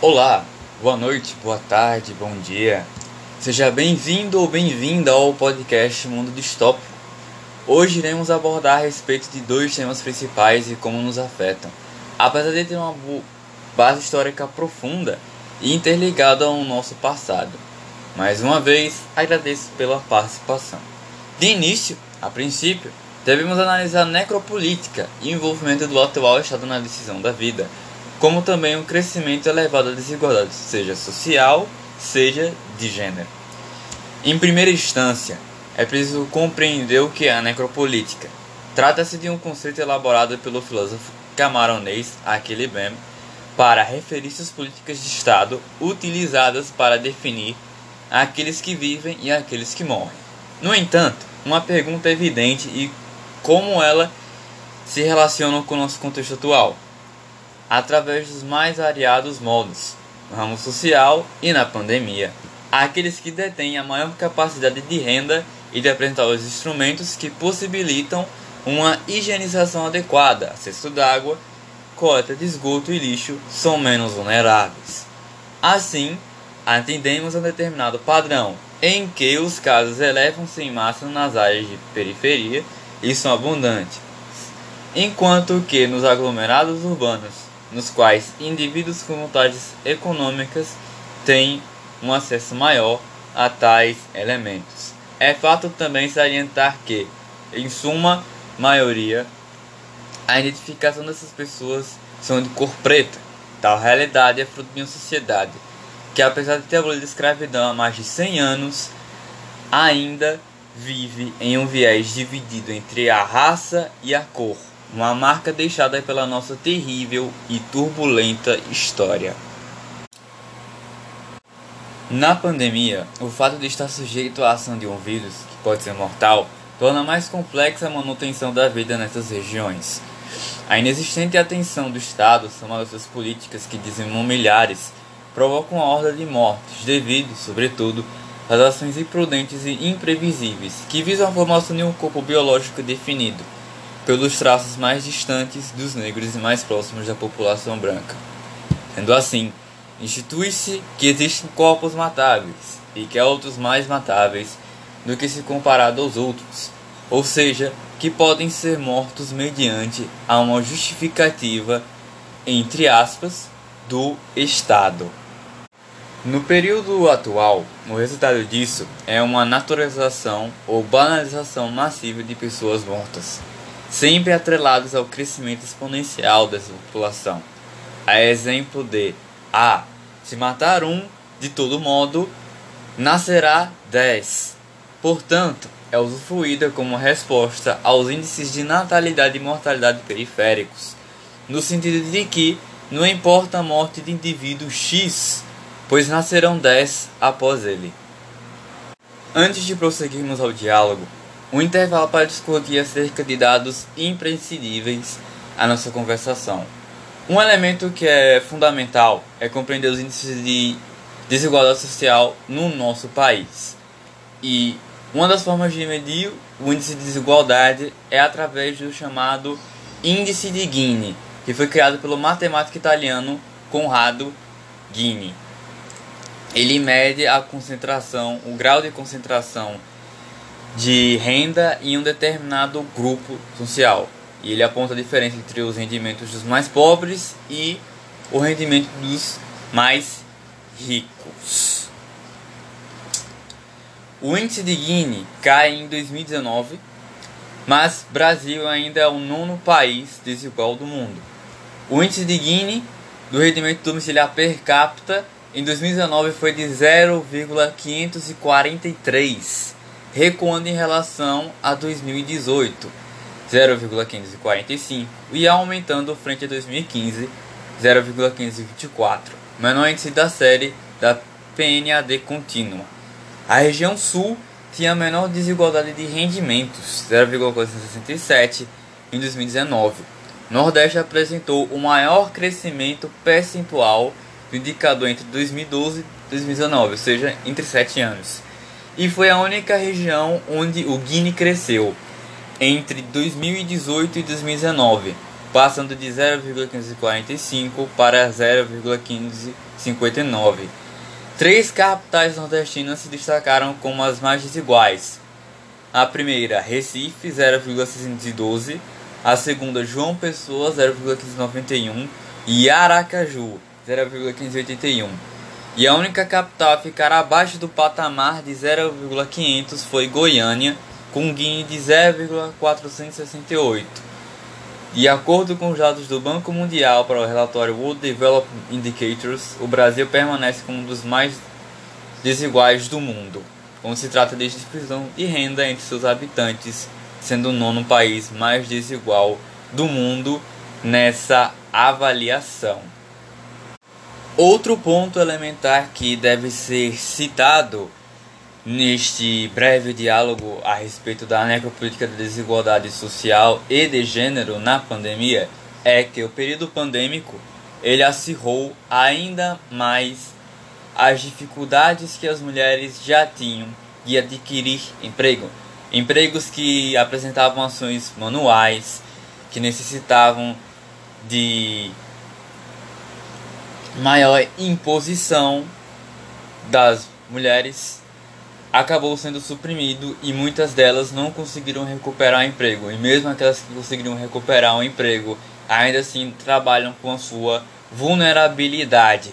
Olá, boa noite, boa tarde, bom dia. Seja bem-vindo ou bem-vinda ao podcast Mundo Distópico. Hoje iremos abordar a respeito de dois temas principais e como nos afetam. Apesar de ter uma base histórica profunda e interligada ao nosso passado. Mais uma vez, agradeço pela participação. De início, a princípio, devemos analisar necropolítica e envolvimento do atual Estado na decisão da vida como também um crescimento elevado da desigualdade, seja social, seja de gênero. Em primeira instância, é preciso compreender o que é a necropolítica. Trata-se de um conceito elaborado pelo filósofo camaronês Achille Bem para referir-se às políticas de Estado utilizadas para definir aqueles que vivem e aqueles que morrem. No entanto, uma pergunta evidente e como ela se relaciona com o nosso contexto atual através dos mais variados modos, no ramo social e na pandemia. Aqueles que detêm a maior capacidade de renda e de apresentar os instrumentos que possibilitam uma higienização adequada, acesso d'água, coleta de esgoto e lixo são menos vulneráveis. Assim, atendemos a um determinado padrão, em que os casos elevam-se em massa nas áreas de periferia e são abundantes, enquanto que nos aglomerados urbanos nos quais indivíduos com vantagens econômicas têm um acesso maior a tais elementos. É fato também salientar que, em suma maioria, a identificação dessas pessoas são de cor preta. Tal realidade é fruto de uma sociedade que, apesar de ter abolido a escravidão há mais de 100 anos, ainda vive em um viés dividido entre a raça e a cor uma marca deixada pela nossa terrível e turbulenta história. Na pandemia, o fato de estar sujeito à ação de um vírus, que pode ser mortal, torna mais complexa a manutenção da vida nessas regiões. A inexistente atenção do Estado, somada às políticas que dizimam milhares, provocam a horda de mortes, devido, sobretudo, às ações imprudentes e imprevisíveis, que visam a formação de um corpo biológico definido, pelos traços mais distantes dos negros e mais próximos da população branca. Sendo assim, institui-se que existem corpos matáveis e que há outros mais matáveis do que se comparado aos outros, ou seja, que podem ser mortos mediante a uma justificativa, entre aspas, do Estado. No período atual, o resultado disso é uma naturalização ou banalização massiva de pessoas mortas sempre atrelados ao crescimento exponencial dessa população. A exemplo de A. Se matar um, de todo modo, nascerá 10. Portanto, é usufruída como resposta aos índices de natalidade e mortalidade periféricos, no sentido de que não importa a morte de indivíduo X, pois nascerão 10 após ele. Antes de prosseguirmos ao diálogo, um intervalo para discutir acerca de dados imprescindíveis à nossa conversação. Um elemento que é fundamental é compreender os índices de desigualdade social no nosso país. E uma das formas de medir o índice de desigualdade é através do chamado Índice de Gini, que foi criado pelo matemático italiano Conrado Gini. Ele mede a concentração, o grau de concentração de renda em um determinado grupo social. E ele aponta a diferença entre os rendimentos dos mais pobres e o rendimento dos mais ricos. O índice de Gini cai em 2019, mas Brasil ainda é o nono país desigual do mundo. O índice de Gini do rendimento domiciliar per capita em 2019 foi de 0,543 recuando em relação a 2018, 0,545, e aumentando frente a 2015, 0,524, menor índice da série da PNAD contínua. A região sul tinha menor desigualdade de rendimentos, 0,467 em 2019. Nordeste apresentou o maior crescimento percentual do indicador entre 2012 e 2019, ou seja, entre 7 anos e foi a única região onde o Guine cresceu entre 2018 e 2019, passando de 0,1545 para 0,1559. Três capitais nordestinas se destacaram como as mais desiguais. A primeira, Recife, 0,612. A segunda, João Pessoa, 0,1591. E Aracaju, 0,1581. E a única capital a ficar abaixo do patamar de 0,500 foi Goiânia, com um Guine de 0,468. De acordo com os dados do Banco Mundial para o relatório World Development Indicators, o Brasil permanece como um dos mais desiguais do mundo, quando se trata de distribuição de renda entre seus habitantes, sendo o nono país mais desigual do mundo nessa avaliação. Outro ponto elementar que deve ser citado neste breve diálogo a respeito da necropolítica da desigualdade social e de gênero na pandemia é que o período pandêmico ele acirrou ainda mais as dificuldades que as mulheres já tinham de adquirir emprego, empregos que apresentavam ações manuais, que necessitavam de maior imposição das mulheres acabou sendo suprimido e muitas delas não conseguiram recuperar o emprego. E mesmo aquelas que conseguiram recuperar o emprego, ainda assim trabalham com a sua vulnerabilidade.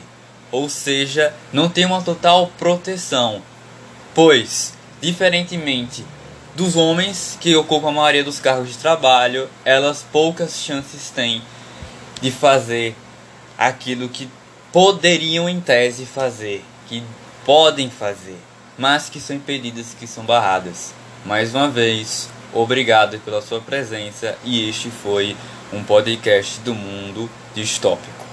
Ou seja, não tem uma total proteção. Pois, diferentemente dos homens que ocupam a maioria dos cargos de trabalho, elas poucas chances têm de fazer aquilo que poderiam em tese fazer, que podem fazer, mas que são impedidas, que são barradas. Mais uma vez, obrigado pela sua presença e este foi um podcast do mundo distópico.